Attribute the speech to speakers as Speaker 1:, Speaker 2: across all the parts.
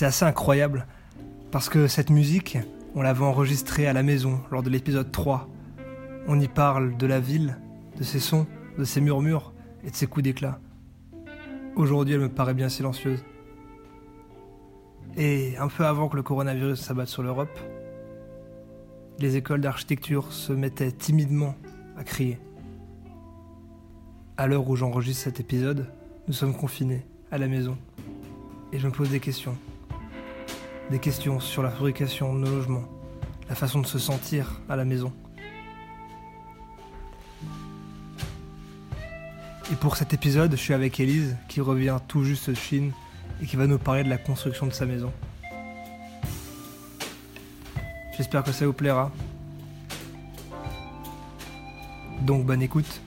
Speaker 1: C'est assez incroyable parce que cette musique, on l'avait enregistrée à la maison lors de l'épisode 3. On y parle de la ville, de ses sons, de ses murmures et de ses coups d'éclat. Aujourd'hui, elle me paraît bien silencieuse. Et un peu avant que le coronavirus s'abatte sur l'Europe, les écoles d'architecture se mettaient timidement à crier. À l'heure où j'enregistre cet épisode, nous sommes confinés à la maison. Et je me pose des questions. Des questions sur la fabrication de nos logements, la façon de se sentir à la maison. Et pour cet épisode, je suis avec Élise, qui revient tout juste de Chine et qui va nous parler de la construction de sa maison. J'espère que ça vous plaira. Donc bonne écoute.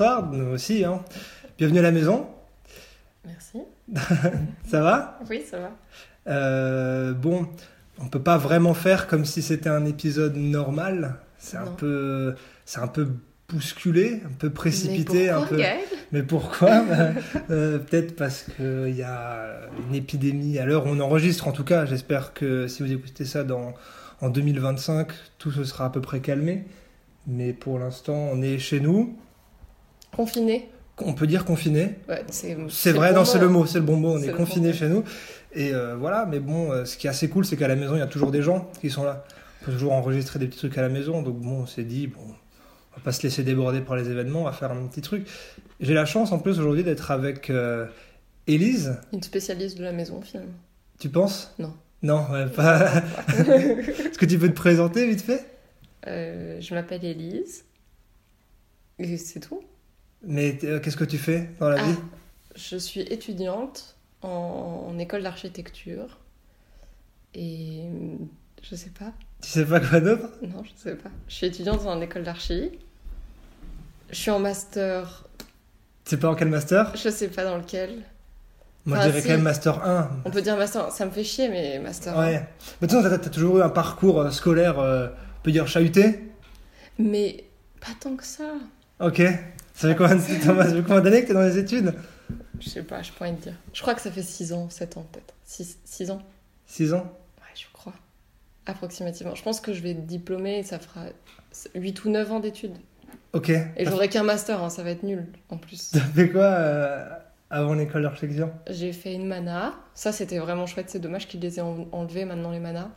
Speaker 1: Bonsoir, nous aussi. hein. Bienvenue à la maison.
Speaker 2: Merci.
Speaker 1: Ça va?
Speaker 2: Oui, ça va.
Speaker 1: Euh, Bon, on peut pas vraiment faire comme si c'était un épisode normal. C'est un peu, c'est un peu bousculé, un peu précipité,
Speaker 2: Mais
Speaker 1: un
Speaker 2: pourquoi,
Speaker 1: peu. Mais pourquoi? Euh, Peut-être parce qu'il y a une épidémie à l'heure où on enregistre, en tout cas. J'espère que si vous écoutez ça dans, en 2025, tout se sera à peu près calmé. Mais pour l'instant, on est chez nous.
Speaker 2: Confiné
Speaker 1: On peut dire confiné.
Speaker 2: ouais, C'est
Speaker 1: vrai, non, c'est le mot, c'est le bon mot. On est confiné chez nous. Et euh, voilà, mais bon, euh, ce qui est assez cool, c'est qu'à la maison, il y a toujours des gens qui sont là. On peut toujours enregistrer des petits trucs à la maison. Donc bon, on s'est dit, bon, on va pas se laisser déborder par les événements, on va faire un petit truc. J'ai la chance en plus aujourd'hui d'être avec euh, Élise.
Speaker 2: Une spécialiste de la maison, finalement.
Speaker 1: Tu penses?
Speaker 2: Non.
Speaker 1: Non, ouais, pas. Est-ce que tu peux te présenter vite fait?
Speaker 2: Je m'appelle Élise. Et c'est tout?
Speaker 1: Mais euh, qu'est-ce que tu fais dans la
Speaker 2: Ah,
Speaker 1: vie?
Speaker 2: Je suis étudiante en, en école d'architecture. Et euh, je sais pas.
Speaker 1: Tu sais pas quoi d'autre?
Speaker 2: Non, je sais pas. Je suis étudiante en école d'archi. Je suis en master.
Speaker 1: Tu sais pas en quel master?
Speaker 2: Je sais pas dans lequel.
Speaker 1: Moi,
Speaker 2: Ah,
Speaker 1: je dirais
Speaker 2: si.
Speaker 1: quand même master 1.
Speaker 2: On peut dire master. Ça me fait chier, mais master.
Speaker 1: Ouais. Mais de toute façon, t'as t'as toujours eu un parcours euh, scolaire, euh, on peut dire chahuté?
Speaker 2: Mais pas tant que ça.
Speaker 1: Ok. Ça fait combien, de- Thomas, ça fait combien d'années que t'es dans les études
Speaker 2: Je sais pas, je pourrais te dire. Je crois que ça fait 6 ans, 7 ans peut-être. 6 ans
Speaker 1: 6 ans
Speaker 2: Ouais, je crois. Approximativement. Je pense que je vais être diplômée et ça fera 8 ou 9 ans d'études.
Speaker 1: Ok.
Speaker 2: Et j'aurai qu'un master, hein, ça va être nul en plus.
Speaker 1: T'as fait quoi euh, avant l'école d'architecture
Speaker 2: J'ai fait une mana. Ça, c'était vraiment chouette. C'est dommage qu'ils les aient en- enlevés maintenant, les manas.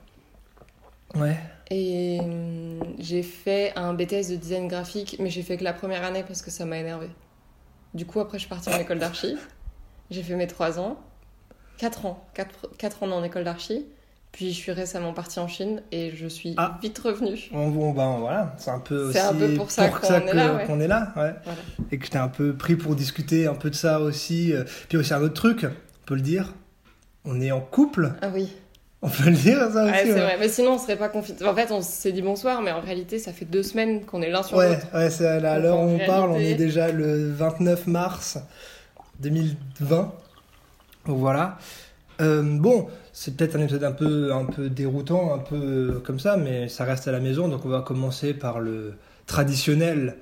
Speaker 1: Ouais.
Speaker 2: Et hum, j'ai fait un BTS de design graphique, mais j'ai fait que la première année parce que ça m'a énervé. Du coup, après, je suis partie en école d'archi. J'ai fait mes 3 ans. 4 ans. 4, ans en école d'archi. Puis je suis récemment partie en Chine et je suis
Speaker 1: Ah.
Speaker 2: vite revenue.
Speaker 1: Bon, bon, ben voilà, c'est un peu aussi
Speaker 2: C'est un peu pour ça qu'on est là, ouais.
Speaker 1: qu'on est là, ouais.
Speaker 2: Voilà.
Speaker 1: Et que j'étais un peu pris pour discuter un peu de ça aussi. euh. Puis aussi un autre truc, on peut le dire, on est en couple,
Speaker 2: Ah oui,
Speaker 1: on peut le dire ça
Speaker 2: ouais,
Speaker 1: aussi.
Speaker 2: c'est
Speaker 1: ouais.
Speaker 2: vrai. Mais sinon, on serait pas confinés. En fait, on s'est dit bonsoir, mais en réalité, ça fait deux semaines qu'on est l'un sur
Speaker 1: Ouais,
Speaker 2: l'autre.
Speaker 1: ouais, c'est à l'heure où on parle, on est déjà le 29 mars 2020. Donc voilà. Euh, bon, c'est peut-être un épisode un peu, un peu déroutant, un peu comme ça, mais ça reste à la maison. Donc on va commencer par le traditionnel,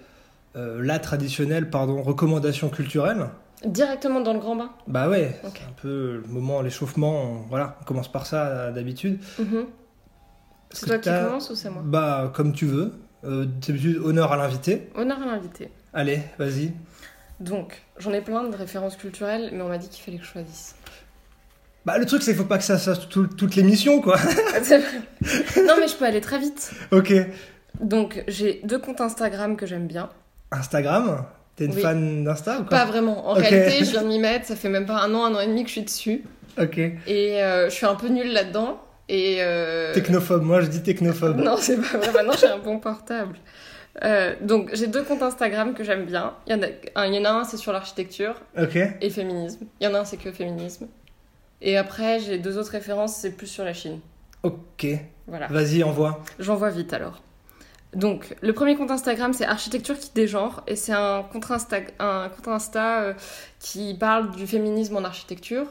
Speaker 1: euh, la traditionnelle, pardon, recommandation culturelle.
Speaker 2: Directement dans le grand bain.
Speaker 1: Bah ouais, c'est un peu le moment, l'échauffement. Voilà, on commence par ça euh, d'habitude.
Speaker 2: Mhm. C'est toi qui commence ou c'est moi
Speaker 1: Bah, comme tu veux. Euh, d'habitude, honneur à l'invité.
Speaker 2: Honneur à l'invité.
Speaker 1: Allez, vas-y.
Speaker 2: Donc, j'en ai plein de références culturelles, mais on m'a dit qu'il fallait que je choisisse.
Speaker 1: Bah, le truc, c'est qu'il faut pas que ça fasse tout- toute l'émission, quoi.
Speaker 2: Non, mais je peux aller très vite.
Speaker 1: ok.
Speaker 2: Donc, j'ai deux comptes Instagram que j'aime bien.
Speaker 1: Instagram? T'es une
Speaker 2: Oui.
Speaker 1: fan d'Insta ou quoi
Speaker 2: Pas vraiment. En réalité, je viens de m'y mettre. Ça fait même pas un an, un an et demi que je suis dessus.
Speaker 1: Ok.
Speaker 2: Et euh, je suis un peu nulle là-dedans. Et. euh,
Speaker 1: Technophobe, moi je dis technophobe.
Speaker 2: Non, c'est pas vrai. Maintenant, j'ai un bon portable. Euh, donc, j'ai deux comptes Instagram que j'aime bien. Il y en a un, il y en a un c'est sur l'architecture et féminisme. Il y en a un, c'est que féminisme. Et après, j'ai deux autres références, c'est plus sur la Chine.
Speaker 1: Ok.
Speaker 2: Voilà.
Speaker 1: Vas-y, envoie.
Speaker 2: J'envoie vite alors. Donc, le premier compte Instagram, c'est Architecture qui dégenre, et c'est un compte Insta, un compte Insta euh, qui parle du féminisme en architecture.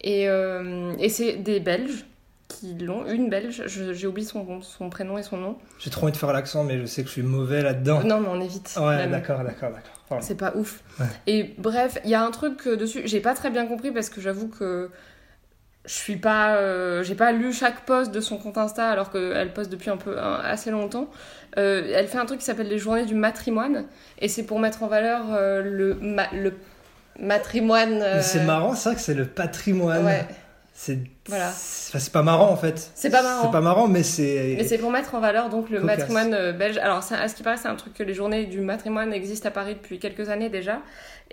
Speaker 2: Et, euh, et c'est des Belges qui l'ont, une Belge, j'ai oublié son, son prénom et son nom.
Speaker 1: J'ai trop envie de faire l'accent, mais je sais que je suis mauvais là-dedans.
Speaker 2: Non, mais on évite.
Speaker 1: Ouais, d'accord, d'accord, d'accord.
Speaker 2: C'est pas ouf.
Speaker 1: Ouais.
Speaker 2: Et bref, il y a un truc euh, dessus, j'ai pas très bien compris parce que j'avoue que je suis pas. euh, j'ai pas lu chaque post de son compte Insta alors qu'elle poste depuis un peu un- assez longtemps. Euh, elle fait un truc qui s'appelle les journées du matrimoine et c'est pour mettre en valeur euh, le, ma- le matrimoine.
Speaker 1: C'est marrant, vrai que c'est le patrimoine.
Speaker 2: Ouais.
Speaker 1: C'est
Speaker 2: Voilà.
Speaker 1: c'est enfin, c'est pas marrant en fait.
Speaker 2: C'est pas marrant.
Speaker 1: C'est pas marrant, mais c'est.
Speaker 2: Mais c'est pour mettre en valeur donc le
Speaker 1: Cocasse.
Speaker 2: matrimoine belge. Alors, ça- à ce qui paraît, c'est un truc que les journées du matrimoine existent à Paris depuis quelques années déjà.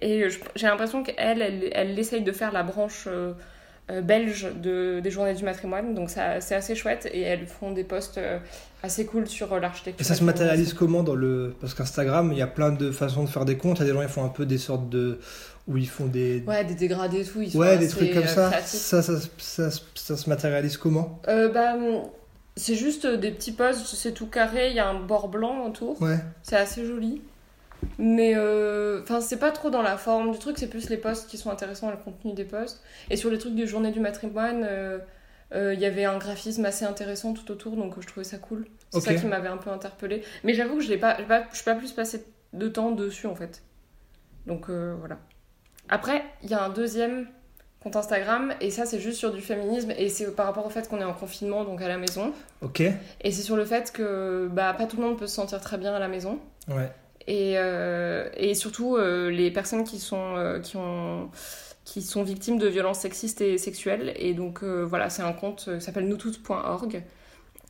Speaker 2: Et j'ai l'impression qu'elle, elle, elle essaye de faire la branche belge de, des journées du matrimoine. Donc, ça- c'est assez chouette. Et elles font des posts euh, assez cool sur euh, l'architecture.
Speaker 1: Et ça se matérialise comment dans le. Parce qu'Instagram, il y a plein de façons de faire des comptes. Il y a des gens qui font un peu des sortes de. où ils font des.
Speaker 2: Ouais, des dégradés et tout. Ils
Speaker 1: Ouais, des trucs comme
Speaker 2: euh,
Speaker 1: ça. Ça, ça, ça, ça, ça se matérialise comment?
Speaker 2: Euh, bah, c'est juste des petits posts, c'est tout carré, il y a un bord blanc autour.
Speaker 1: Ouais.
Speaker 2: C'est assez joli. Mais euh, enfin, c'est pas trop dans la forme du truc, c'est plus les posts qui sont intéressants, le contenu des posts. Et sur les trucs des journées du matrimoine, euh, euh, il y avait un graphisme assez intéressant tout autour, donc je trouvais ça cool. C'est ça qui m'avait un peu interpellée. Mais j'avoue que je l'ai pas, pas, suis pas plus passé de temps dessus en fait. Donc voilà. Après, il y a un deuxième compte Instagram, et ça c'est juste sur du féminisme, et c'est par rapport au fait qu'on est en confinement, donc à la maison.
Speaker 1: Ok.
Speaker 2: Et c'est sur le fait que bah, pas tout le monde peut se sentir très bien à la maison.
Speaker 1: Ouais.
Speaker 2: Et, euh, et surtout, euh, les personnes qui sont, euh, qui, ont, qui sont victimes de violences sexistes et sexuelles. Et donc, voilà, c'est un compte qui s'appelle noustous.org.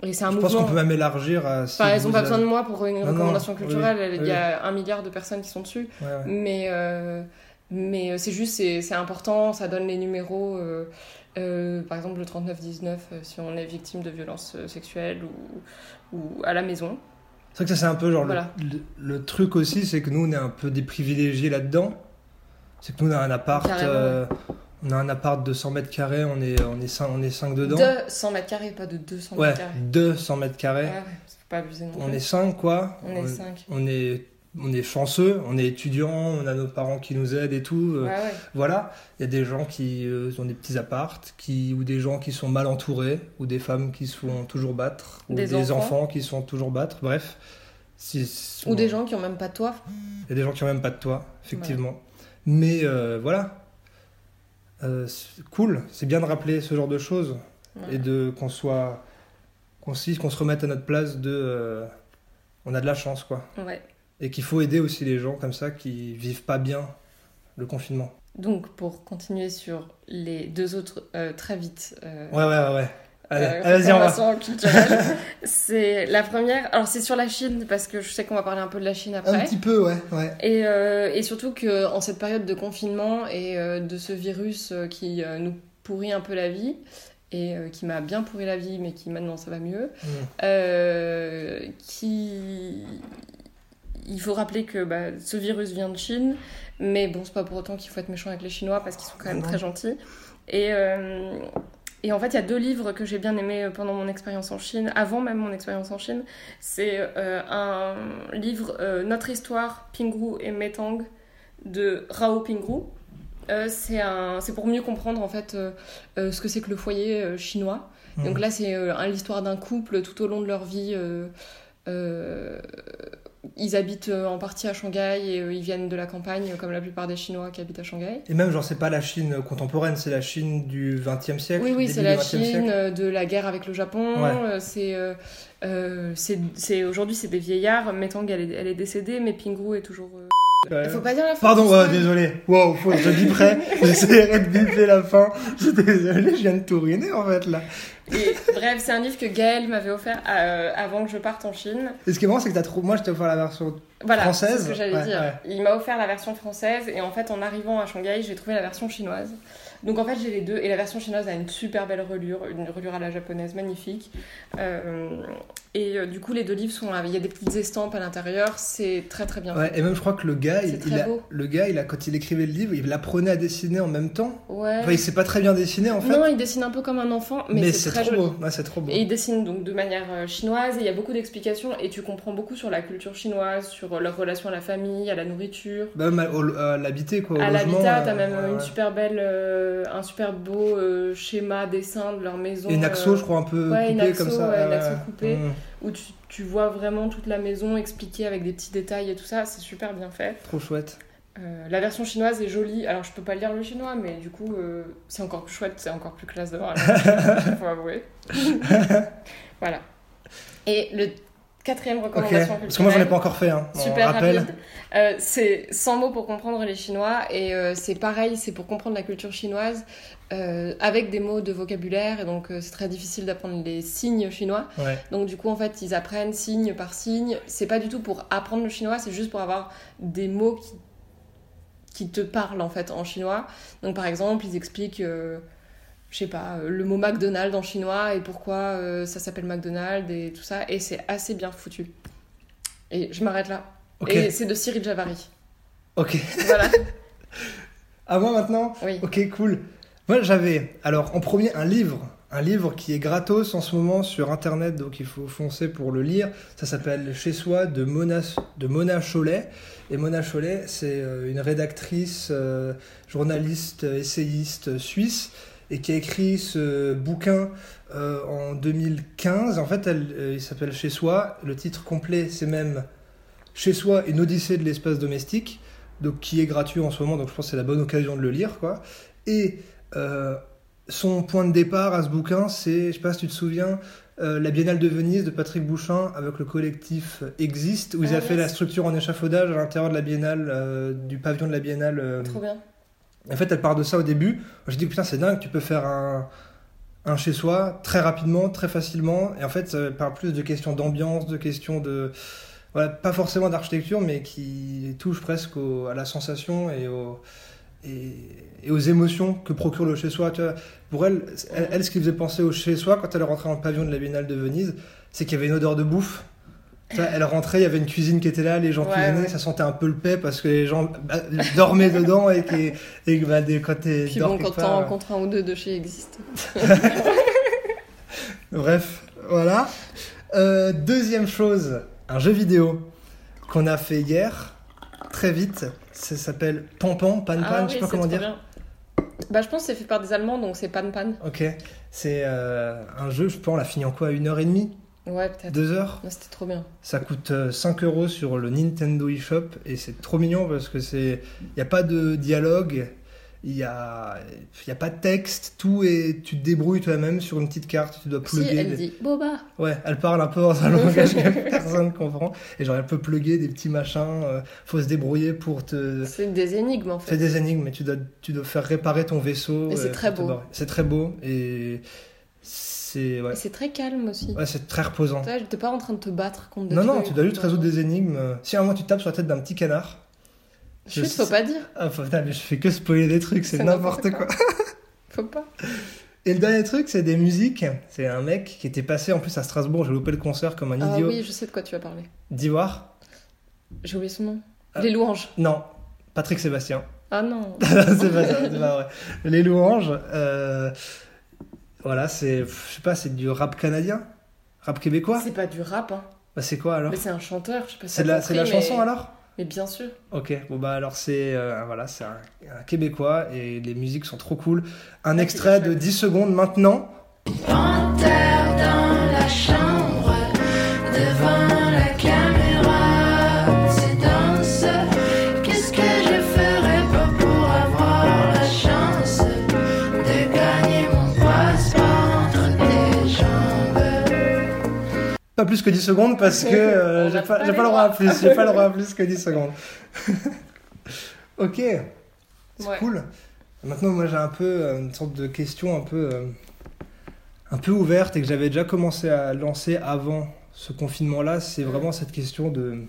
Speaker 2: Et c'est un
Speaker 1: Je pense qu'on peut même élargir à. si
Speaker 2: Enfin, elles n'ont pas
Speaker 1: avez-
Speaker 2: besoin de moi pour une
Speaker 1: non,
Speaker 2: recommandation culturelle.
Speaker 1: oui,
Speaker 2: Il y a un milliard de personnes qui sont dessus.
Speaker 1: Ouais, ouais.
Speaker 2: Mais, euh, mais c'est juste, c'est important, ça donne les numéros. euh, euh, par exemple, le 3919, euh, si on est victime de violences sexuelles ou, ou à la maison.
Speaker 1: C'est vrai que ça, c'est un peu genre. le-
Speaker 2: Voilà.
Speaker 1: Le, le truc aussi, c'est que nous, on est un peu des privilégiés là-dedans. C'est que nous, on a un appart. Euh, on a un appart de 100 mètres carrés, on est, on est 5, on est cinq dedans.
Speaker 2: De 100 mètres carrés, pas de 200
Speaker 1: Ouais,
Speaker 2: mètres carrés.
Speaker 1: 200 mètres carrés.
Speaker 2: Ouais, ouais, faut pas abuser non
Speaker 1: On
Speaker 2: plus.
Speaker 1: est 5, quoi.
Speaker 2: On est 5.
Speaker 1: on est, on est chanceux, on est étudiants, on a nos parents qui nous aident et tout. euh,
Speaker 2: Ouais, ouais.
Speaker 1: Voilà, il y a des gens qui euh, ont des petits apparts, qui, ou des gens qui sont mal entourés, ou des femmes qui se font toujours battre, ou
Speaker 2: Des
Speaker 1: des,
Speaker 2: enfants.
Speaker 1: enfants. qui se font toujours battre, bref. Si-
Speaker 2: Ou des gens qui ont même pas de toit.
Speaker 1: Il y a des gens qui ont même pas de toit, effectivement. Mais euh, voilà, cool, c'est bien de rappeler ce genre de choses et de qu'on soit, qu'on se, remette à notre place de, on a de la chance quoi,
Speaker 2: Ouais.
Speaker 1: Et qu'il faut aider aussi les gens comme ça qui vivent pas bien le confinement.
Speaker 2: Donc, pour continuer sur les deux autres, euh, très vite. euh,
Speaker 1: Ouais ouais ouais. ouais. Allez,
Speaker 2: euh, c'est la première. Alors, c'est sur la Chine, parce que je sais qu'on va parler un peu de la Chine
Speaker 1: Un
Speaker 2: après.
Speaker 1: petit peu ouais ouais.
Speaker 2: Et, euh, et surtout qu'en cette période de confinement et euh, de ce virus qui nous pourrit un peu la vie, et qui m'a bien pourri la vie, mais qui maintenant ça va mieux,
Speaker 1: Mm.
Speaker 2: qui... Il faut rappeler que bah, ce virus vient de Chine, mais bon, c'est pas pour autant qu'il faut être méchant avec les Chinois, parce qu'ils sont quand même très gentils. Et, euh, et en fait, il y a deux livres que j'ai bien aimés pendant mon expérience en Chine, avant même mon expérience en Chine. C'est euh, un livre, euh, Notre histoire, Pingrou et Metang, de Rao Pingrou. Euh, c'est pour mieux comprendre en fait euh, euh, ce que c'est que le foyer euh, chinois. Donc là, c'est euh, l'histoire d'un couple tout au long de leur vie. euh, euh, ils habitent euh, en partie à Shanghai et euh, ils viennent de la campagne, comme la plupart des Chinois qui habitent à Shanghai.
Speaker 1: Et même genre c'est pas la Chine contemporaine, c'est la Chine du 20e siècle.
Speaker 2: Oui, oui, c'est la
Speaker 1: 20e
Speaker 2: Chine
Speaker 1: siècle.
Speaker 2: euh, de la guerre avec le Japon.
Speaker 1: Ouais.
Speaker 2: euh, C'est, euh, euh, c'est, c'est- aujourd'hui, c'est des vieillards. Metang, elle est, elle est décédée, mais Pingrou est toujours. Euh,
Speaker 1: Ouais.
Speaker 2: Il faut pas dire la fin.
Speaker 1: Pardon, ouais, désolé. Wow, faut, je biperai. J'essaierai de biper la fin. Je suis désolé, je viens de tout ruiner en fait là.
Speaker 2: Et, bref, c'est un livre que Gaël m'avait offert euh, avant que je parte en Chine.
Speaker 1: Et ce qui est marrant, c'est que t'as trop. Moi, je t'ai offert la version.
Speaker 2: Voilà,
Speaker 1: Française
Speaker 2: c'est ce que j'allais
Speaker 1: Ouais,
Speaker 2: dire.
Speaker 1: ouais.
Speaker 2: Il m'a offert la version française et en fait, en arrivant à Shanghai, j'ai trouvé la version chinoise. Donc en fait, j'ai les deux et la version chinoise a une super belle relure, une relure à la japonaise magnifique. Euh, Et euh, du coup, les deux livres sont. Il y a des petites estampes à l'intérieur. C'est très très bien
Speaker 1: Ouais, et même je crois que le gars, il, il a, le gars, il a, quand il écrivait le livre, il apprenait à dessiner en même temps.
Speaker 2: Ouais.
Speaker 1: Enfin, il sait pas très bien dessiner en fait.
Speaker 2: Non, il dessine un peu comme un enfant, mais,
Speaker 1: mais
Speaker 2: c'est très
Speaker 1: trop
Speaker 2: joli.
Speaker 1: beau. Ouais, c'est trop beau.
Speaker 2: Et il dessine donc de manière euh, chinoise et il y a beaucoup d'explications et tu comprends beaucoup sur la culture chinoise, sur euh, leur relation à la famille, à la nourriture.
Speaker 1: Même à, l'habiter quoi. au
Speaker 2: À l'habitat, t'as même
Speaker 1: ouais,
Speaker 2: une super belle, euh, un super beau euh, schéma, dessin de leur maison.
Speaker 1: Et une axo, je crois, un peu
Speaker 2: ouais,
Speaker 1: coupée
Speaker 2: une axo,
Speaker 1: comme ça.
Speaker 2: ouais, une axo coupée.
Speaker 1: Mmh,
Speaker 2: Où tu, tu vois vraiment toute la maison expliquée avec des petits détails et tout ça, c'est super bien fait.
Speaker 1: trop chouette.
Speaker 2: Euh, la version chinoise est jolie, alors je peux pas lire le chinois, mais du coup euh, c'est encore plus chouette, c'est encore plus classe de voir la version, faut avouer. voilà. Et le quatrième recommandation
Speaker 1: Parce que moi j'en ai pas encore fait. Hein.
Speaker 2: Super rapide, euh, c'est 100 mots pour comprendre les chinois, et euh, c'est pareil, c'est pour comprendre la culture chinoise euh, avec des mots de vocabulaire, et donc c'est très difficile d'apprendre les signes chinois.
Speaker 1: Ouais.
Speaker 2: Donc du coup, en fait, ils apprennent signe par signe. C'est pas du tout pour apprendre le chinois, c'est juste pour avoir des mots qui, qui te parlent en fait en chinois. Donc par exemple, ils expliquent, je sais pas, euh, le mot McDonald's en chinois et pourquoi euh, ça s'appelle McDonald's et tout ça. Et c'est assez bien foutu. Et je m'arrête là. Et c'est de Cyril Javary.
Speaker 1: Ok.
Speaker 2: Voilà.
Speaker 1: À moi maintenant
Speaker 2: Oui.
Speaker 1: Ok, cool. Moi, j'avais, alors, en premier, un livre. Un livre qui est gratos en ce moment sur internet, donc il faut foncer pour le lire. Ça s'appelle Chez soi de Mona, de Mona Cholet. Et Mona Cholet, c'est euh, une rédactrice, euh, journaliste, essayiste suisse, et qui a écrit ce bouquin euh, en 2015. En fait, elle, euh, il s'appelle Chez soi. Le titre complet, c'est même Chez soi, une odyssée de l'espace domestique donc qui est gratuit en ce moment, donc je pense que c'est la bonne occasion de le lire, quoi. Et euh, son point de départ à ce bouquin, c'est, je sais pas si tu te souviens, euh, la Biennale de Venise de Patrick Bouchin avec le collectif Existe, où
Speaker 2: Ah,
Speaker 1: a fait la structure en échafaudage à l'intérieur de la Biennale, euh, du pavillon de la Biennale. euh.
Speaker 2: Trop bien.
Speaker 1: En fait, elle part de ça au début. J'ai dit, putain, c'est dingue, tu peux faire un, un chez soi très rapidement, très facilement. Et en fait, ça parle plus de questions d'ambiance, de questions de. Pas forcément d'architecture, mais qui touche presque à la sensation et, au- et, et aux émotions que procure le chez soi. Pour elle, elle, elle, ce qui faisait penser au chez soi quand elle est rentrée dans le pavillon de la Biennale de Venise, c'est qu'il y avait une odeur de bouffe. Elle rentrait, il y avait une cuisine qui était là, les gens
Speaker 2: Ouais,
Speaker 1: cuisinaient,
Speaker 2: ouais.
Speaker 1: ça sentait un peu le paix parce que les gens bah, dormaient dedans et que, et bah, des, quand t'es
Speaker 2: Puis bon, quand t'en
Speaker 1: part,
Speaker 2: rencontres un ou deux de chez Existe.
Speaker 1: Bref, voilà. Euh, deuxième chose, un jeu vidéo qu'on a fait hier, très vite. Ça s'appelle Pampan, Pan Pan,
Speaker 2: Ah
Speaker 1: je sais
Speaker 2: oui,
Speaker 1: pas comment dire.
Speaker 2: bien. Bah, je pense que c'est fait par des Allemands, donc c'est Pan Pan.
Speaker 1: Ok, c'est euh, un jeu, je pense, on l'a fini en quoi Une heure et demie?
Speaker 2: Ouais, peut-être.
Speaker 1: Deux heures
Speaker 2: C'était trop bien.
Speaker 1: Ça coûte euh, 5 euros sur le Nintendo eShop et c'est trop mignon parce que c'est. Il n'y a pas de dialogue, il n'y a... y a pas de texte, tout est. Tu te débrouilles toi-même sur une petite carte, tu dois
Speaker 2: Si,
Speaker 1: plugger.
Speaker 2: elle
Speaker 1: des-
Speaker 2: dit Boba.
Speaker 1: Ouais, elle parle un peu dans un langage que personne comprend. Et genre, elle peut plugger des petits machins, euh, faut se débrouiller pour te.
Speaker 2: C'est des énigmes en
Speaker 1: C'est
Speaker 2: fait.
Speaker 1: des énigmes, mais tu dois, tu dois faire réparer ton vaisseau.
Speaker 2: Et c'est
Speaker 1: euh,
Speaker 2: très beau.
Speaker 1: C'est très beau et c'est. Ouais,
Speaker 2: Et c'est très calme aussi.
Speaker 1: ouais c'est très reposant.
Speaker 2: Tu pas en train de te battre contre des
Speaker 1: Non, non, tu dois juste
Speaker 2: ou-
Speaker 1: résoudre des énigmes. Si à un moment tu tapes sur la tête d'un petit canard.
Speaker 2: Chut, faut pas dire.
Speaker 1: Ah, faut- putain, mais je fais que spoiler des trucs, c'est n'importe
Speaker 2: n'importe
Speaker 1: quoi.
Speaker 2: Faut pas.
Speaker 1: Et le dernier truc, c'est des musiques. C'est un mec qui était passé en plus à Strasbourg, j'ai loupé le concert comme un
Speaker 2: Ah
Speaker 1: idiot.
Speaker 2: oui, je sais de quoi tu vas parler.
Speaker 1: D'Ivoire
Speaker 2: J'ai oublié son nom.
Speaker 1: Ah.
Speaker 2: Les louanges.
Speaker 1: Non, Patrick Sébastien.
Speaker 2: Ah non.
Speaker 1: c'est pas ça, c'est pas vrai. Les louanges, euh, voilà, c'est, je sais pas, c'est du rap canadien, rap québécois?
Speaker 2: C'est pas du rap, hein.
Speaker 1: Bah, c'est quoi alors?
Speaker 2: Mais c'est un chanteur, je sais pas si
Speaker 1: C'est
Speaker 2: t'as
Speaker 1: la, c'est la
Speaker 2: mais-
Speaker 1: chanson alors?
Speaker 2: Mais bien sûr.
Speaker 1: Ok, bon bah alors c'est, euh, voilà, c'est un, un québécois et les musiques sont trop cool. Un
Speaker 2: Ah,
Speaker 1: extrait de
Speaker 2: chouette.
Speaker 1: 10 secondes maintenant.
Speaker 3: Panthère dans la chambre, Pas
Speaker 1: plus que 10 secondes parce que euh, j'ai
Speaker 2: a
Speaker 1: pas, le droit à plus, j'ai pas le droit à plus que 10 secondes. ok, c'est
Speaker 2: Ouais.
Speaker 1: cool. Maintenant, moi, j'ai un peu euh, une sorte de question un peu, euh, un peu ouverte et que j'avais déjà commencé à lancer avant ce confinement-là. C'est vraiment cette question de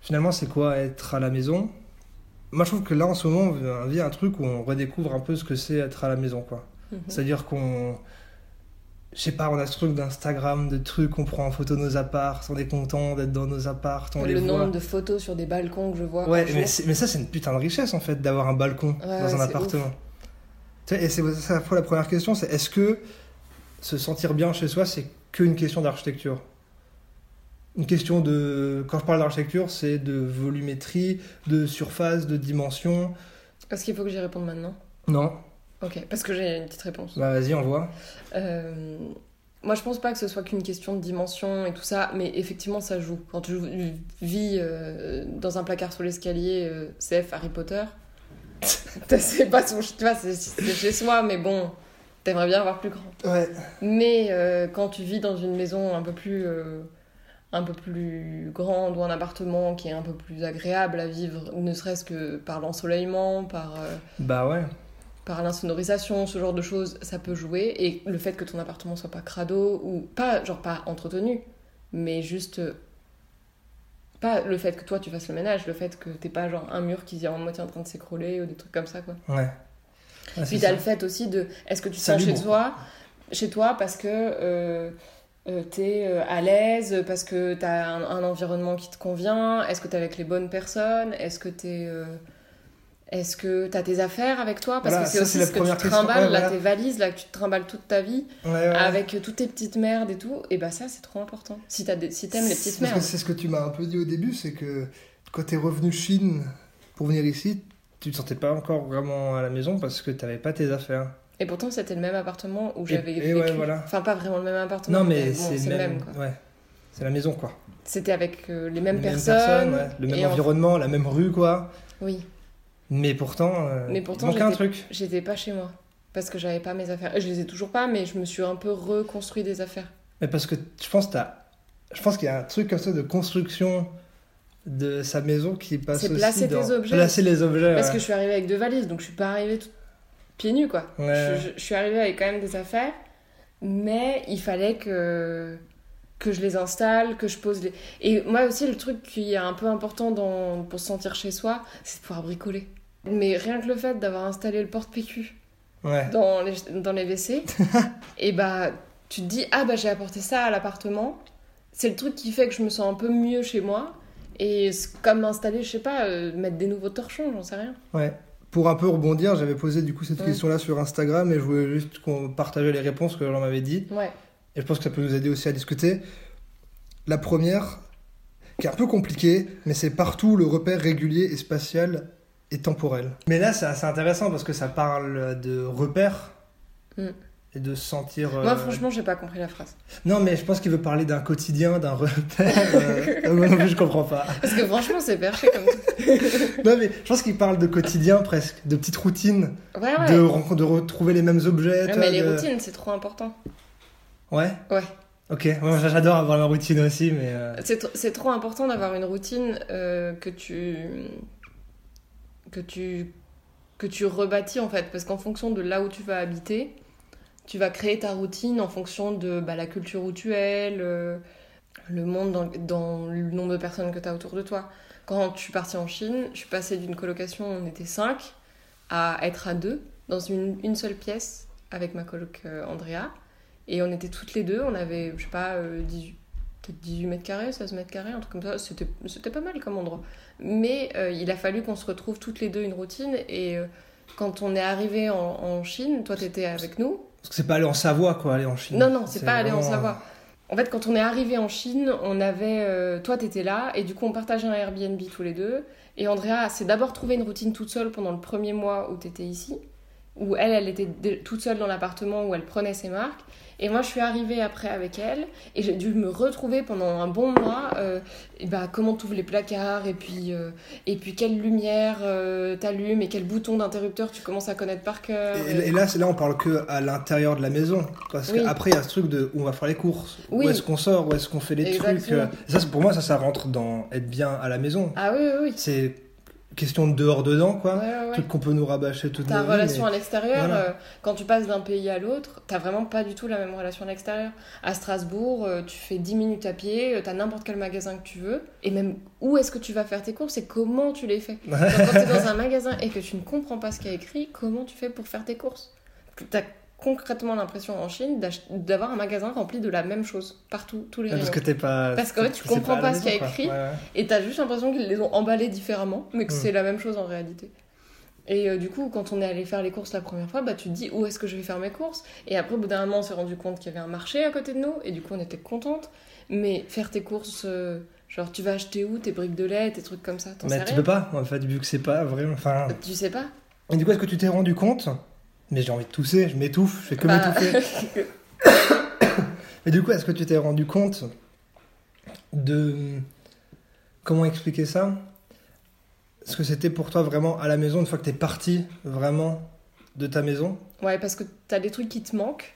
Speaker 1: finalement, c'est quoi être à la maison? Moi, je trouve que là, en ce moment, on vit un truc où on redécouvre un peu ce que c'est être à la maison, quoi.
Speaker 2: Mhm.
Speaker 1: C'est-à-dire qu'on. Je sais pas, on a ce truc d'Instagram, de trucs, on prend en photo nos apparts, on est content d'être dans nos apparts, on les
Speaker 2: le
Speaker 1: voit.
Speaker 2: nombre de photos sur des balcons que je vois.
Speaker 1: Ouais, mais, ça, c'est une putain de richesse en fait, d'avoir un balcon
Speaker 2: Ouais,
Speaker 1: dans
Speaker 2: ouais,
Speaker 1: un appartement. Tu sais, et c'est ça la première question, c'est est-ce que se sentir bien chez soi, c'est qu'une question d'architecture? Une question de. Quand je parle d'architecture, c'est de volumétrie, de surface, de dimension.
Speaker 2: Est-ce qu'il faut que j'y réponde maintenant?
Speaker 1: Non
Speaker 2: Ok, parce que j'ai une petite réponse.
Speaker 1: Bah vas-y, on voit.
Speaker 2: Euh, moi, je pense pas que ce soit qu'une question de dimension et tout ça, mais effectivement, ça joue. Quand tu vis euh, dans un placard sous l'escalier, euh, CF Harry Potter, c'est pas son, tu vois, c'est chez soi, mais bon, t'aimerais bien avoir plus grand.
Speaker 1: Ouais.
Speaker 2: Mais euh, quand tu vis dans une maison un peu plus un peu plus grande ou un appartement qui est un peu plus agréable à vivre, ne serait-ce que par l'ensoleillement, par euh,
Speaker 1: Bah ouais.
Speaker 2: Par l'insonorisation, ce genre de choses, ça peut jouer. Et le fait que ton appartement soit pas crado, ou pas, genre pas entretenu, mais juste. euh, Pas le fait que toi tu fasses le ménage, le fait que t'aies pas genre un mur qui est en moitié en train de s'écrouler ou des trucs comme ça quoi.
Speaker 1: Ouais. Ouais,
Speaker 2: Puis t'as le fait aussi de. Est-ce que tu sens chez toi, chez toi parce que euh, euh, t'es euh, à l'aise, parce que t'as un, un environnement qui te convient? Est-ce que t'es avec les bonnes personnes? Est-ce que t'es. Est-ce que t'as tes affaires avec toi? Parce
Speaker 1: Voilà,
Speaker 2: que c'est aussi ce que tu te trimbales,
Speaker 1: Ouais,
Speaker 2: là,
Speaker 1: voilà.
Speaker 2: tes valises, là, que tu te trimbales toute ta vie,
Speaker 1: Ouais, ouais.
Speaker 2: avec euh, toutes tes petites merdes et tout. Et bah, ça, c'est trop important. Si t'as des- si t'aimes les petites merdes.
Speaker 1: c'est ce que tu m'as un peu dit au début, c'est que quand t'es revenu Chine pour venir ici, tu te sentais pas encore vraiment à la maison parce que t'avais pas tes affaires.
Speaker 2: Et pourtant, c'était le même appartement où j'avais vécu.
Speaker 1: ouais, voilà.
Speaker 2: Enfin, pas vraiment le même appartement.
Speaker 1: Non, mais
Speaker 2: bon,
Speaker 1: c'est le même.
Speaker 2: même.
Speaker 1: C'est la maison, quoi.
Speaker 2: C'était avec euh, les mêmes
Speaker 1: Les mêmes
Speaker 2: personnes.
Speaker 1: Le même
Speaker 2: en-
Speaker 1: environnement, la même rue, quoi.
Speaker 2: Oui,
Speaker 1: Mais pourtant, euh,
Speaker 2: Mais pourtant,
Speaker 1: un truc.
Speaker 2: j'étais pas chez moi. Parce que j'avais pas mes affaires. Je les ai toujours pas, mais je me suis un peu reconstruit des affaires.
Speaker 1: Mais parce que je pense que je pense qu'il y a un truc comme ça de construction de sa maison qui passe
Speaker 2: C'est
Speaker 1: aussi
Speaker 2: placer tes
Speaker 1: dans-
Speaker 2: objets.
Speaker 1: Placer les objets.
Speaker 2: Parce
Speaker 1: ouais.
Speaker 2: que je suis arrivée avec deux valises, donc je suis pas arrivée tout... pieds nus, quoi.
Speaker 1: Ouais.
Speaker 2: Je, je- je suis arrivée avec quand même des affaires, mais il fallait que que je les installe, que je pose les... Et moi aussi, le truc qui est un peu important dans... pour se sentir chez soi, c'est de pouvoir bricoler. Mais rien que le fait d'avoir installé le porte-PQ
Speaker 1: Ouais.
Speaker 2: dans les, dans les WC, et bah tu te dis ah bah j'ai apporté ça à l'appartement. C'est le truc qui fait que je me sens un peu mieux chez moi. Et comme installer, je sais pas, euh, mettre des nouveaux torchons, j'en sais rien.
Speaker 1: Ouais. Pour un peu rebondir, j'avais posé du coup cette
Speaker 2: Ouais.
Speaker 1: question-là sur Instagram et je voulais juste qu'on partageait les réponses que j'en avais dit.
Speaker 2: Ouais.
Speaker 1: Et je pense que ça peut nous aider aussi à discuter. La première, qui est un peu compliquée, mais c'est partout le repère régulier et spatial et temporel. Mais là, c'est assez intéressant parce que ça parle de repères
Speaker 2: Mm.
Speaker 1: et de se sentir. euh,
Speaker 2: Moi franchement, j'ai pas compris la phrase.
Speaker 1: Non, mais je pense qu'il veut parler d'un quotidien, d'un repère. euh, Moi non plus, je comprends pas.
Speaker 2: Parce que franchement, c'est perché comme tout.
Speaker 1: Non, mais je pense qu'il parle de quotidien presque, de petites routines,
Speaker 2: Ouais, ouais.
Speaker 1: de, retrouver les mêmes objets.
Speaker 2: Ouais, mais les
Speaker 1: de-
Speaker 2: routines, c'est trop important.
Speaker 1: Ouais?
Speaker 2: Ouais.
Speaker 1: Ok, moi j'adore avoir ma routine aussi, mais. euh,
Speaker 2: C'est tr- c'est trop important d'avoir une routine euh, que tu que tu que tu rebâtis en fait. Parce qu'en fonction de là où tu vas habiter tu vas créer ta routine en fonction de bah, la culture où tu es le, le monde dans, le nombre de personnes que tu as autour de toi. Quand je suis partie en Chine je suis passée d'une colocation où on était 5 à être à deux dans une, une seule pièce avec ma coloc euh, Andrea. Et on était toutes les deux on avait je sais pas euh, 18 peut-être 18 mètres carrés, 16 mètres carrés, un truc comme ça. C'était, c'était pas mal comme endroit. Mais euh, il a fallu qu'on se retrouve toutes les deux une routine. Et euh, quand on est arrivé en, en Chine, toi t'étais avec nous.
Speaker 1: Parce que c'est pas aller en Savoie, quoi, aller en Chine.
Speaker 2: Non, non, c'est pas aller en
Speaker 1: vraiment-
Speaker 2: Savoie. En fait, quand on est arrivé en Chine, on avait. euh, toi t'étais là, et du coup on partageait un Airbnb tous les deux. Et Andrea s'est d'abord trouvé une routine toute seule pendant le premier mois où t'étais ici. Où elle, elle était toute seule dans l'appartement où elle prenait ses marques. Et moi, je suis arrivée après avec elle et j'ai dû me retrouver pendant un bon mois. Euh, et bah, comment tu ouvres les placards et puis, euh, et puis quelle lumière euh, t'allumes et quel bouton d'interrupteur tu commences à connaître par cœur.
Speaker 1: Et, et là, là, on parle que à l'intérieur de la maison. Parce
Speaker 2: Oui.
Speaker 1: qu'après, il y a ce truc de où on va faire les courses.
Speaker 2: Oui.
Speaker 1: Où est-ce qu'on sort, où est-ce qu'on fait les
Speaker 2: Exactement.
Speaker 1: trucs. euh, Ça, pour moi, ça, ça rentre dans être bien à la maison.
Speaker 2: Ah oui, oui, oui.
Speaker 1: C'est question de dehors-dedans, quoi.
Speaker 2: Ouais, ouais,
Speaker 1: qu'on peut nous rabâcher toute
Speaker 2: Ta relation
Speaker 1: mais-
Speaker 2: à l'extérieur,
Speaker 1: Voilà.
Speaker 2: euh, quand tu passes d'un pays à l'autre, t'as vraiment pas du tout la même relation à l'extérieur. À Strasbourg, euh, tu fais 10 minutes à pied, euh, t'as n'importe quel magasin que tu veux, et même où est-ce que tu vas faire tes courses et comment tu les fais? Quand t'es dans un magasin et que tu ne comprends pas ce qu'il y a écrit, comment tu fais pour faire tes courses? T'as concrètement l'impression en Chine d'avoir un magasin rempli de la même chose partout, tous les rayons.
Speaker 1: Parce que t'es pas.
Speaker 2: Parce qu'en fait, tu comprends pas ce qu'il y a écrit.
Speaker 1: Ouais.
Speaker 2: Et t'as juste l'impression qu'ils les ont emballés différemment, mais que
Speaker 1: Mm.
Speaker 2: c'est la même chose en réalité. Et euh, du coup, quand on est allé faire les courses la première fois, bah, tu te dis où est-ce que je vais faire mes courses? Et après, au bout d'un moment, on s'est rendu compte qu'il y avait un marché à côté de nous, et du coup, on était contente. Mais faire tes courses, euh, genre, tu vas acheter où tes briques de lait, tes trucs comme ça? T'en sais
Speaker 1: Mais tu
Speaker 2: rien
Speaker 1: peux pas, en fait, vu que c'est pas vraiment. Enfin.
Speaker 2: Tu sais pas
Speaker 1: Et du coup, est-ce que tu t'es rendu compte Mais j'ai envie de tousser, je m'étouffe, je fais que
Speaker 2: Bah,
Speaker 1: m'étouffer. Mais du coup, est-ce que tu t'es rendu compte de. Comment expliquer ça? Est-ce que c'était pour toi vraiment à la maison, une fois que t'es parti vraiment de ta maison?
Speaker 2: Ouais, parce que t'as des trucs qui te manquent,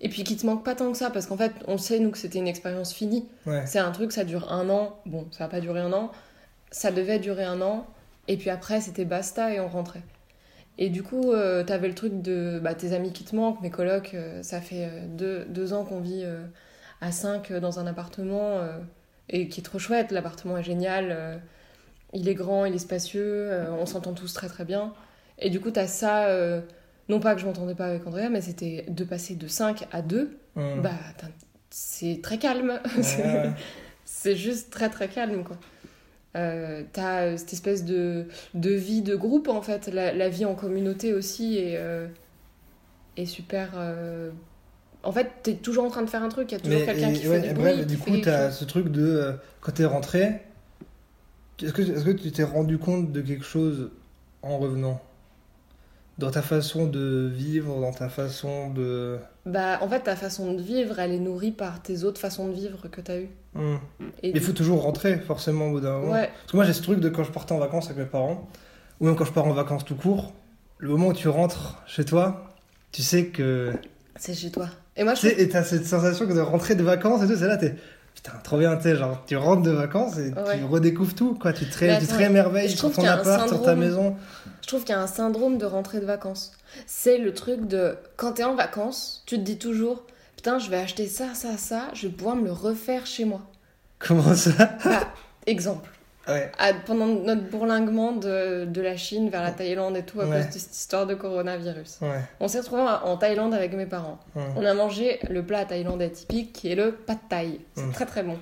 Speaker 2: et puis qui te manquent pas tant que ça, parce qu'en fait, on sait, nous, que c'était une expérience finie.
Speaker 1: Ouais.
Speaker 2: C'est un truc, ça dure un an. Bon, ça va pas durer un an. Ça devait durer un an. Et puis après, c'était basta et on rentrait. Et du coup, euh, t'avais le truc de bah, tes amis qui te manquent, mes colocs. euh, ça fait euh, deux, deux ans qu'on vit euh, à 5 dans un appartement et qui est trop chouette. L'appartement est génial. il est grand, il est spacieux. on s'entend tous très très bien. Et du coup, t'as ça. non pas que je m'entendais pas avec Andrea, mais c'était de passer de 5 à 2.
Speaker 1: Hum.
Speaker 2: Bah, c'est très calme. C'est juste très très calme quoi. Euh, t'as euh, cette espèce de, de vie de groupe en fait, la, la vie en communauté aussi est, euh, est super. euh, En fait, t'es toujours en train de faire un truc, il y a toujours quelqu'un qui
Speaker 1: ouais,
Speaker 2: fait du
Speaker 1: bref,
Speaker 2: bruit.
Speaker 1: du coup, t'as ce truc de quand t'es rentré, est-ce que, est-ce que tu t'es rendu compte de quelque chose en revenant? Dans ta façon de vivre, dans ta façon de.
Speaker 2: Bah, en fait, ta façon de vivre, elle est nourrie par tes autres façons de vivre que t'as eues.
Speaker 1: Hum.
Speaker 2: Et
Speaker 1: Il faut toujours rentrer, forcément, au bout d'un moment.
Speaker 2: Ouais,
Speaker 1: Parce que moi, j'ai ce truc de quand je partais en vacances avec mes parents, ou même quand je pars en vacances tout court, le moment où tu rentres chez toi, tu sais que.
Speaker 2: c'est chez toi. Et moi, je
Speaker 1: et t'as cette sensation que de rentrer de vacances et tout, c'est là, t'es. Putain, trop bien, tu sais, genre, tu rentres de vacances et
Speaker 2: Ouais.
Speaker 1: tu redécouvres tout, quoi. Tu te, ré-
Speaker 2: Mais
Speaker 1: tu te
Speaker 2: je
Speaker 1: sur
Speaker 2: trouve
Speaker 1: ton
Speaker 2: qu'il y a un
Speaker 1: appart, sur ta
Speaker 2: syndrome.
Speaker 1: maison.
Speaker 2: Je trouve qu'il y a un syndrome de rentrée de vacances. C'est le truc de quand t'es en vacances, tu te dis toujours putain, je vais acheter ça, ça, ça, je vais pouvoir me le refaire chez moi.
Speaker 1: Comment ça?
Speaker 2: Bah, exemple.
Speaker 1: Ouais.
Speaker 2: À- pendant notre bourlinguement de, de la Chine vers la Thaïlande et tout, à
Speaker 1: Ouais.
Speaker 2: cause de cette histoire de coronavirus.
Speaker 1: Ouais.
Speaker 2: On s'est retrouvés en Thaïlande avec mes parents.
Speaker 1: hum,
Speaker 2: On a mangé le plat thaïlandais typique qui est le pad thai. C'est très très bon.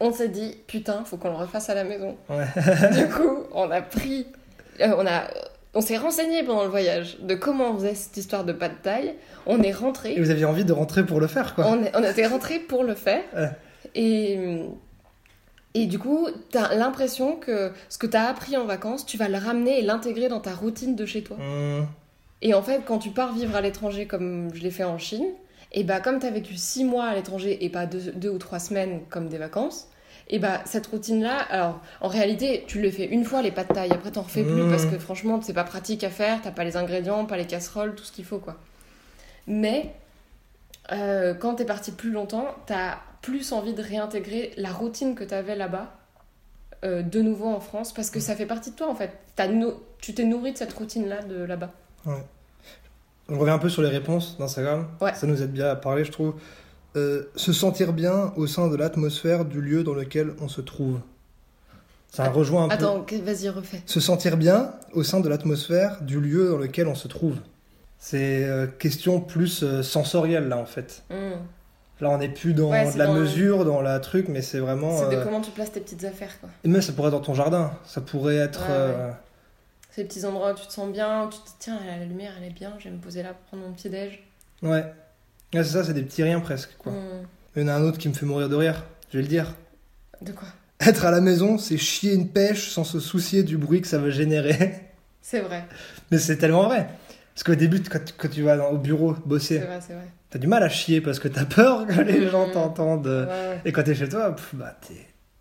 Speaker 2: On s'est dit, putain, faut qu'on le refasse à la maison. Du coup, on a pris. euh, on a. On s'est renseigné pendant le voyage de comment on faisait cette histoire de pad thai. On est rentré.
Speaker 1: Et vous aviez envie de rentrer pour le faire, quoi.
Speaker 2: On, est- on était rentré pour le faire.
Speaker 1: Ouais.
Speaker 2: Et, et du coup, t'as l'impression que ce que t'as appris en vacances, tu vas le ramener et l'intégrer dans ta routine de chez toi.
Speaker 1: Hum,
Speaker 2: Et en fait, quand tu pars vivre à l'étranger comme je l'ai fait en Chine, et bah comme t'as vécu six mois à l'étranger et pas deux, deux ou trois semaines comme des vacances, et bah cette routine-là, alors en réalité, tu le fais une fois les pâtes taille, après t'en refais plus
Speaker 1: Mmh.
Speaker 2: parce que franchement, c'est pas pratique à faire, t'as pas les ingrédients, pas les casseroles, tout ce qu'il faut quoi. Mais euh, quand t'es parti plus longtemps, t'as plus envie de réintégrer la routine que t'avais là-bas. euh, de nouveau en France parce que ça fait partie de toi en fait. Tu t'es nourri de cette routine-là de là-bas.
Speaker 1: On revient un peu sur les réponses d'Instagram.
Speaker 2: Ouais.
Speaker 1: Ça nous aide bien à parler, je trouve. Euh, se sentir bien au sein de l'atmosphère du lieu dans lequel on se trouve. Ça rejoint un peu.
Speaker 2: Attends, vas-y, refais.
Speaker 1: Se sentir bien au sein de l'atmosphère du lieu dans lequel on se trouve. C'est euh, question plus sensorielle là en fait.
Speaker 2: Hmm.
Speaker 1: Là on n'est plus dans
Speaker 2: Ouais,
Speaker 1: de la
Speaker 2: dans-
Speaker 1: mesure, dans la truc, mais c'est vraiment.
Speaker 2: C'est de
Speaker 1: euh,
Speaker 2: comment tu places tes petites affaires, quoi.
Speaker 1: Et même ça pourrait être dans ton jardin. Ça pourrait être.
Speaker 2: Ouais,
Speaker 1: euh,
Speaker 2: Ces petits endroits où tu te sens bien, où tu te dis, tiens, la lumière, elle est bien, je vais me poser là pour prendre mon petit déj.
Speaker 1: Ouais. C'est ça, c'est des petits riens presque quoi.
Speaker 2: Hmm.
Speaker 1: Il y en a un autre qui me fait mourir de rire. Je vais le dire.
Speaker 2: De quoi?
Speaker 1: Être à la maison, c'est chier une pêche sans se soucier du bruit que ça va générer.
Speaker 2: C'est vrai,
Speaker 1: Mais c'est tellement vrai. Parce qu'au début, quand, quand tu vas au bureau bosser,
Speaker 2: vrai, c'est vrai.
Speaker 1: t'as du mal à chier parce que t'as peur que les gens
Speaker 2: Mhm.
Speaker 1: t'entendent.
Speaker 2: Ouais,
Speaker 1: Et quand t'es chez toi, pff, bah t'es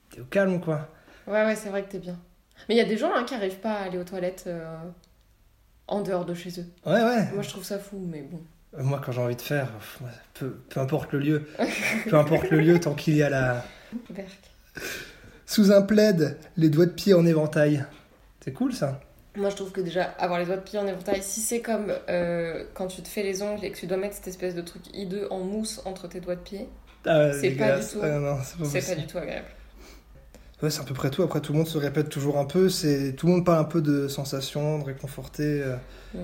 Speaker 1: t'es au calme quoi.
Speaker 2: ouais, ouais, c'est vrai que t'es bien. Mais il y a des gens hein, qui arrivent pas à aller aux toilettes euh, en dehors de chez eux.
Speaker 1: Ouais, ouais.
Speaker 2: Moi, je trouve ça fou, mais bon.
Speaker 1: Moi, quand j'ai envie de faire, peu, peu importe le lieu, peu importe le lieu, tant qu'il y a la.
Speaker 2: Berk.
Speaker 1: Sous un plaid, les doigts de pied en éventail. C'est cool ça.
Speaker 2: Moi, je trouve que déjà, avoir les doigts de pied en éventail, si c'est comme euh, quand tu te fais les ongles et que tu dois mettre cette espèce de truc hideux en mousse entre tes doigts de pied,
Speaker 1: Ah,
Speaker 2: C'est pas
Speaker 1: dégueulasse.
Speaker 2: du tout-
Speaker 1: Ah, non, pas
Speaker 2: pas du tout agréable.
Speaker 1: Ouais, c'est à peu près tout. Après, tout le monde se répète toujours un peu. C'est tout le monde parle un peu de sensations, de réconforter. euh.
Speaker 2: Mm.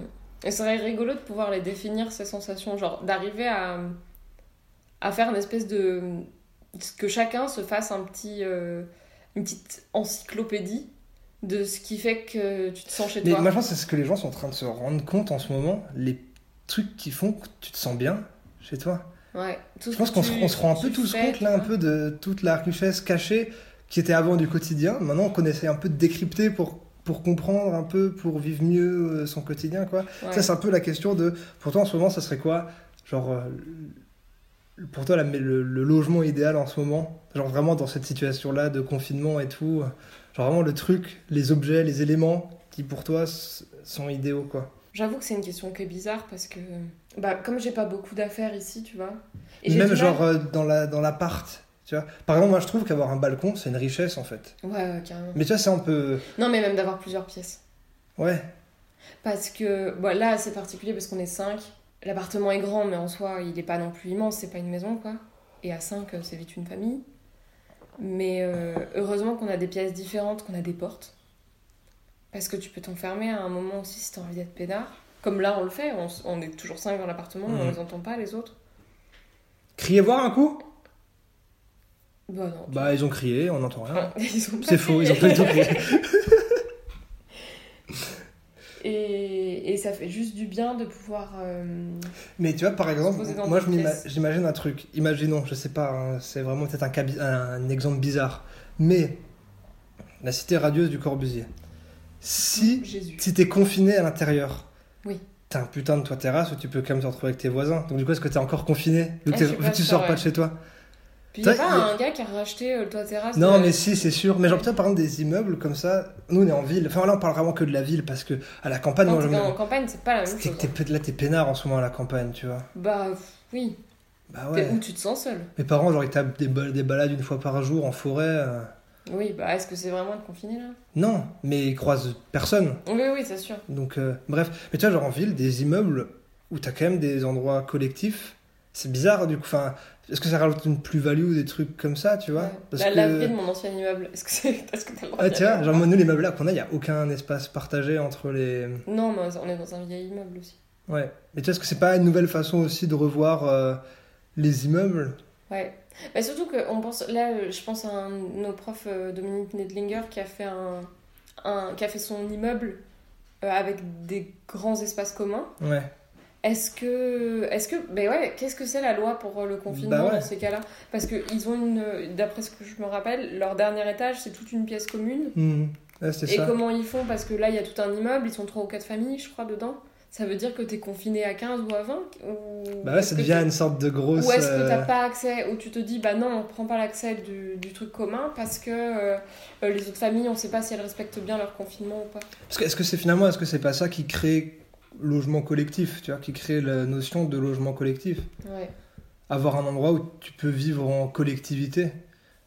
Speaker 2: Et ce serait rigolo de pouvoir les définir, ces sensations. Genre, d'arriver à, à faire une espèce de. que chacun se fasse un petit, euh, une petite encyclopédie de ce qui fait que tu te sens chez
Speaker 1: Mais
Speaker 2: toi.
Speaker 1: moi, je pense que c'est ce que les gens sont en train de se rendre compte en ce moment, les trucs qui font que tu te sens bien chez toi.
Speaker 2: Ouais. Tout
Speaker 1: Je
Speaker 2: ce
Speaker 1: pense qu'on se, on se rend un peu tous
Speaker 2: fais,
Speaker 1: compte là, un peu de toute la richesse cachée qui était avant du quotidien. Maintenant, on essaie un peu de décrypter pour, pour comprendre un peu, pour vivre mieux euh, son quotidien, quoi.
Speaker 2: Ouais.
Speaker 1: Ça, c'est un peu la question de. Pour toi, en ce moment, ça serait quoi? Genre, euh, pour toi, la- le, le logement idéal en ce moment? Genre, vraiment dans cette situation-là de confinement et tout? Euh, Genre, vraiment le truc, les objets, les éléments qui pour toi sont idéaux, quoi.
Speaker 2: J'avoue que c'est une question qui est bizarre parce que, bah, comme j'ai pas beaucoup d'affaires ici, tu vois. et
Speaker 1: Même
Speaker 2: mal-
Speaker 1: genre euh, dans la dans l'appart, tu vois. Par exemple, moi, je trouve qu'avoir un balcon, c'est une richesse en fait.
Speaker 2: Ouais, ouais, carrément.
Speaker 1: Mais tu vois, c'est un peu.
Speaker 2: Non, mais même d'avoir plusieurs pièces.
Speaker 1: Ouais.
Speaker 2: Parce que, bon, là, c'est particulier parce qu'on est 5. L'appartement est grand, mais en soi, il est pas non plus immense, c'est pas une maison, quoi. Et à 5, c'est vite une famille. Mais euh, heureusement qu'on a des pièces différentes, qu'on a des portes. Parce que tu peux t'enfermer à un moment aussi si t'as envie d'être peinard. Comme là, on le fait, on, est toujours 5 dans l'appartement, mais on
Speaker 1: Mhm.
Speaker 2: les entend pas, les autres.
Speaker 1: Crier voir un coup?
Speaker 2: Bah non.
Speaker 1: Bah, ils ont crié, on n'entend rien. C'est faux, ils ont pas du tout crié.
Speaker 2: Et, et ça fait juste du bien de pouvoir. euh,
Speaker 1: Mais tu vois, par exemple, moi j'imagine un truc. Imaginons, je sais pas, hein, c'est vraiment peut-être un, exemple bizarre. Mais la cité radieuse du Corbusier. Si,
Speaker 2: Jésus.
Speaker 1: si t'es confiné à l'intérieur,
Speaker 2: Oui.
Speaker 1: t'as un putain de toit terrasse où tu peux quand même te retrouver avec tes voisins. Donc du coup, est-ce que t'es encore confiné? Vu que,
Speaker 2: Ah,
Speaker 1: vu que tu sors pas de chez toi?
Speaker 2: Puis il a pas
Speaker 1: a-
Speaker 2: un gars qui a racheté euh, le toit terrasse
Speaker 1: Non, mais si, c'est sûr. Mais genre, par exemple, des immeubles comme ça, nous on est en ville. Enfin, là, on parle vraiment que de la ville parce que à la campagne,
Speaker 2: Quand
Speaker 1: moi, je me-
Speaker 2: en campagne, c'est pas la même chose.
Speaker 1: t'es
Speaker 2: hein.
Speaker 1: là, t'es peinard en ce moment à la campagne, tu vois.
Speaker 2: Bah oui.
Speaker 1: Bah ouais.
Speaker 2: Où tu te sens seul.
Speaker 1: Mes parents, genre, ils tapent des balades une fois par jour en forêt. euh.
Speaker 2: Oui, bah est-ce que c'est vraiment être confiné là?
Speaker 1: Non, mais ils croisent personne.
Speaker 2: Oui, oui, c'est sûr.
Speaker 1: Donc, euh, bref. Mais tu vois, genre en ville, des immeubles où t'as quand même des endroits collectifs, c'est bizarre du coup. Enfin, est-ce que ça rajoute une plus-value ou des trucs comme ça, tu vois?
Speaker 2: Ouais.
Speaker 1: Parce
Speaker 2: La
Speaker 1: que.
Speaker 2: laverie de mon ancien immeuble, est-ce que c'est est-ce que t'as le droit
Speaker 1: Ah, tu vois, genre, moi, nous, les meubles là qu'on a, il n'y a aucun espace partagé entre les.
Speaker 2: Non, mais on est dans un vieil immeuble aussi.
Speaker 1: Ouais. Mais tu vois, est-ce que c'est pas une nouvelle façon aussi de revoir euh, les immeubles?
Speaker 2: Ouais. Bah, surtout que on pense là, euh, je pense à un nos profs euh, Dominique Nedlinger qui a fait un, un qui a fait son immeuble euh, avec des grands espaces communs.
Speaker 1: Ouais.
Speaker 2: Est-ce que, est-ce que, ben ouais, qu'est-ce que c'est la loi pour euh, le confinement
Speaker 1: Bah ouais.
Speaker 2: dans ces cas-là? Parce que ils ont une, d'après ce que je me rappelle, leur dernier étage c'est toute une pièce commune.
Speaker 1: Ouais, c'est
Speaker 2: Et
Speaker 1: ça.
Speaker 2: comment ils font? Parce que là il y a tout un immeuble, ils sont trois ou quatre familles, je crois, dedans. Ça veut dire que t'es confiné à 15 ou à 20 ou...
Speaker 1: Bah ouais, ça devient une sorte de grosse.
Speaker 2: Ou est-ce que t'as
Speaker 1: euh,
Speaker 2: pas accès, ou tu te dis bah non, on prend pas l'accès du, du truc commun parce que euh, les autres familles, on sait pas si elles respectent bien leur confinement ou pas?
Speaker 1: Parce que est-ce que c'est finalement, est-ce que c'est pas ça qui crée logement collectif, tu vois, qui crée la notion de logement collectif
Speaker 2: Ouais.
Speaker 1: Avoir un endroit où tu peux vivre en collectivité.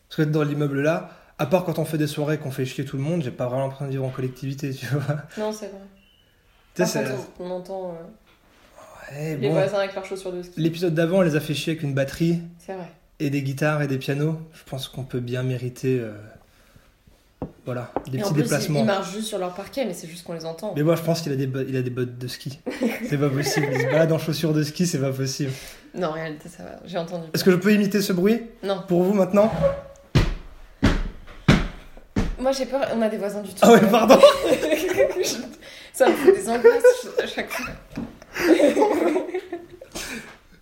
Speaker 1: Parce que dans l'immeuble là, à part quand on fait des soirées qu'on fait chier tout le monde, j'ai pas vraiment l'impression de vivre en collectivité, tu vois.
Speaker 2: Non, c'est vrai.
Speaker 1: Tu sais,
Speaker 2: on entend euh,
Speaker 1: Ouais,
Speaker 2: les
Speaker 1: bon.
Speaker 2: voisins avec leurs chaussures de ski.
Speaker 1: L'épisode d'avant, on les a fait chier avec une batterie
Speaker 2: C'est vrai.
Speaker 1: et des guitares et des pianos. Je pense qu'on peut bien mériter, euh, voilà, des
Speaker 2: Et en
Speaker 1: petits
Speaker 2: plus,
Speaker 1: déplacements.
Speaker 2: ils marchent juste sur leur parquet, mais c'est juste qu'on les entend.
Speaker 1: Mais moi, je pense qu'il a des, il a des bottes de ski. c'est pas possible. Il se balade en chaussures de ski, c'est pas possible.
Speaker 2: Non, en réalité, ça va. J'ai entendu.
Speaker 1: Est-ce que je peux imiter ce bruit
Speaker 2: Non.
Speaker 1: pour vous maintenant
Speaker 2: Moi, j'ai peur. On a des voisins du tout.
Speaker 1: Ah ouais, pardon.
Speaker 2: ça me fait des angoisses à chaque fois.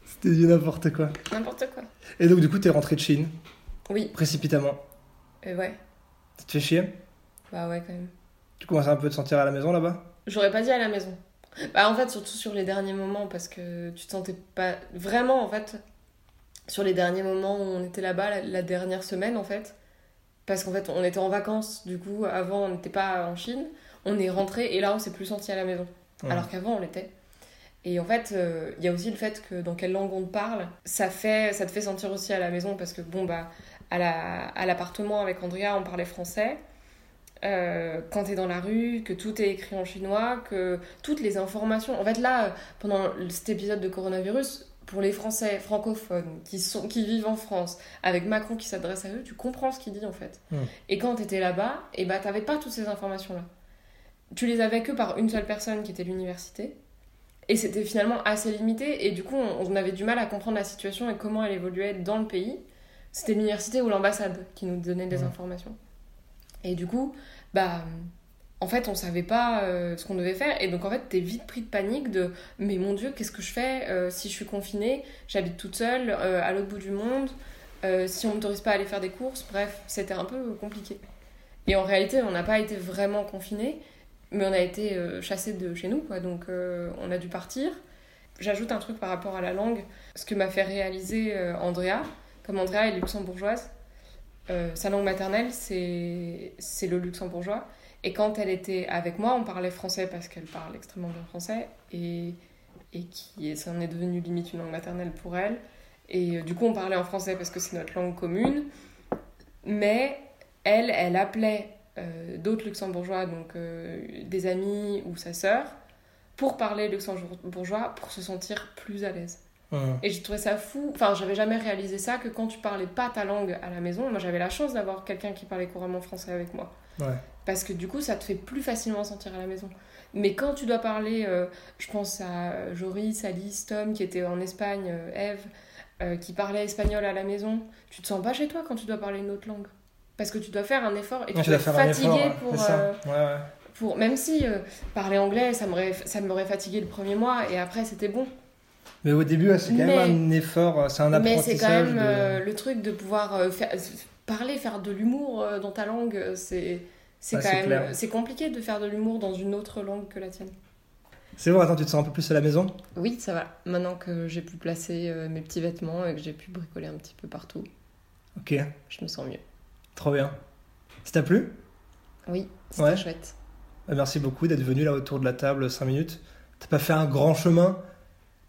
Speaker 1: C'était du n'importe quoi.
Speaker 2: N'importe quoi.
Speaker 1: Et donc, du coup, t'es rentré de Chine,
Speaker 2: Oui.
Speaker 1: précipitamment.
Speaker 2: Et ouais.
Speaker 1: Ça te fait chier
Speaker 2: Bah ouais, quand même.
Speaker 1: Tu commences un peu te sentir à la maison là-bas
Speaker 2: J'aurais pas dit à la maison. Bah en fait, surtout sur les derniers moments, parce que tu te sentais pas... Vraiment, en fait, sur les derniers moments où on était là-bas, la, dernière semaine, en fait, parce qu'en fait, on était en vacances, du coup, avant, on n'était pas en Chine, on est rentré, et là, on s'est plus senti à la maison. Alors qu'avant, on l'était. Et en fait, euh, il y a aussi le fait que dans quelle langue on te parle, ça, fait, ça te fait sentir aussi à la maison, parce que bon, bah, à la- à l'appartement avec Andrea, on parlait français. Euh, quand t'es dans la rue, que tout est écrit en chinois, que toutes les informations. En fait, là, pendant cet épisode de coronavirus, pour les Français francophones qui, sont, qui vivent en France, avec Macron qui s'adresse à eux, tu comprends ce qu'il dit en fait.
Speaker 1: Hmm.
Speaker 2: Et quand t'étais là-bas, et bah, t'avais pas toutes ces informations-là. Tu les avais que par une seule personne qui était l'université. Et c'était finalement assez limité. Et du coup, on, on avait du mal à comprendre la situation et comment elle évoluait dans le pays. C'était l'université ou l'ambassade qui nous donnait des
Speaker 1: Ouais.
Speaker 2: informations. Et du coup, bah, en fait, on savait pas euh, ce qu'on devait faire. Et donc, en fait, t'es vite pris de panique de Mais mon Dieu, qu'est-ce que je fais euh, si je suis confinée J'habite toute seule euh, à l'autre bout du monde. si on m'autorise pas à aller faire des courses. Bref, c'était un peu compliqué. Et en réalité, on n'a pas été vraiment confinés, mais on a été chassés de chez nous, quoi. Donc, on a dû partir. J'ajoute un truc par rapport à la langue. Ce que m'a fait réaliser Andrea, comme Andrea est luxembourgeoise, euh, sa langue maternelle, c'est le luxembourgeois. Et quand elle était avec moi, on parlait français parce qu'elle parle extrêmement bien français et, et qui ça en est devenu limite une langue maternelle pour elle. Et euh, du coup, on parlait en français parce que c'est notre langue commune. Mais elle, elle appelait euh, d'autres luxembourgeois, donc des amis ou sa sœur, pour parler luxembourgeois pour se sentir plus à l'aise. Et j'ai trouvé ça fou. Enfin, j'avais jamais réalisé ça que quand tu parlais pas ta langue à la maison, moi j'avais la chance d'avoir quelqu'un qui parlait couramment français avec moi.
Speaker 1: Ouais.
Speaker 2: Parce que du coup, ça te fait plus facilement sentir à la maison. Mais quand tu dois parler, euh, je pense à Joris, Alice, Tom qui était en Espagne, euh, Eve, euh, qui parlait espagnol à la maison, tu te sens pas chez toi quand tu dois parler une autre langue. Parce que tu dois faire un effort et tu
Speaker 1: tu dois
Speaker 2: être fatigué
Speaker 1: effort,
Speaker 2: pour, euh,
Speaker 1: Ouais, ouais.
Speaker 2: pour. Même si euh, parler anglais, ça m'aurait fatigué le premier mois et après c'était bon.
Speaker 1: Mais au début, c'est quand
Speaker 2: Mais-
Speaker 1: même un effort, c'est un
Speaker 2: Mais
Speaker 1: apprentissage.
Speaker 2: c'est quand même
Speaker 1: de-
Speaker 2: euh, le truc de pouvoir euh, faire, parler, faire de l'humour euh, dans ta langue, euh, c'est c'est
Speaker 1: Ouais,
Speaker 2: quand même
Speaker 1: clair.
Speaker 2: c'est compliqué de faire de l'humour dans une autre langue que la tienne.
Speaker 1: C'est bon, attends, tu te sens un peu plus à la maison?
Speaker 2: Oui, ça va. Maintenant que j'ai pu placer euh, mes petits vêtements et que j'ai pu bricoler un petit peu partout,
Speaker 1: Ok,
Speaker 2: je me sens mieux.
Speaker 1: trop bien. Ça t'a plu?
Speaker 2: Oui, c'était
Speaker 1: Ouais.
Speaker 2: chouette.
Speaker 1: Bah, Merci beaucoup d'être venu là autour de la table 5 minutes. T'as pas fait un grand chemin?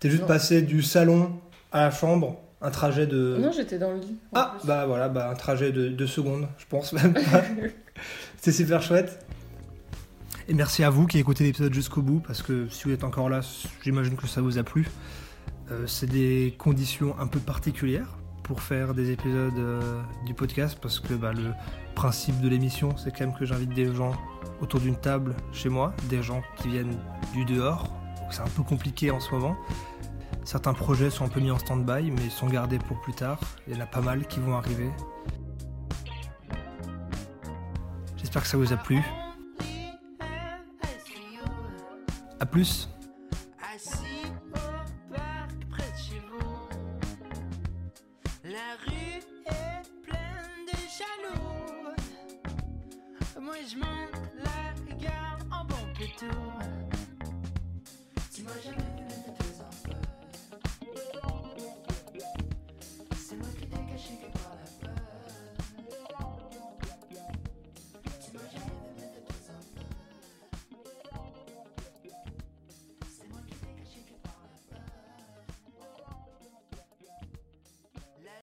Speaker 1: T'es juste
Speaker 2: Non.
Speaker 1: passé du salon à la chambre, un trajet de...
Speaker 2: Non, j'étais dans le lit.
Speaker 1: ah,
Speaker 2: plus.
Speaker 1: bah voilà, bah, un trajet de 2 secondes, je pense même pas. C'était super chouette. Et merci à vous qui écoutez l'épisode jusqu'au bout, parce que si vous êtes encore là, j'imagine que ça vous a plu. Euh, c'est des conditions un peu particulières pour faire des épisodes euh, du podcast, parce que bah, le principe de l'émission, c'est quand même que j'invite des gens autour d'une table chez moi, des gens qui viennent du dehors, c'est un peu compliqué en ce moment. Certains projets sont un peu mis en stand-by, mais sont gardés pour plus tard. Il y en a pas mal qui vont arriver. J'espère que ça vous a plu. A plus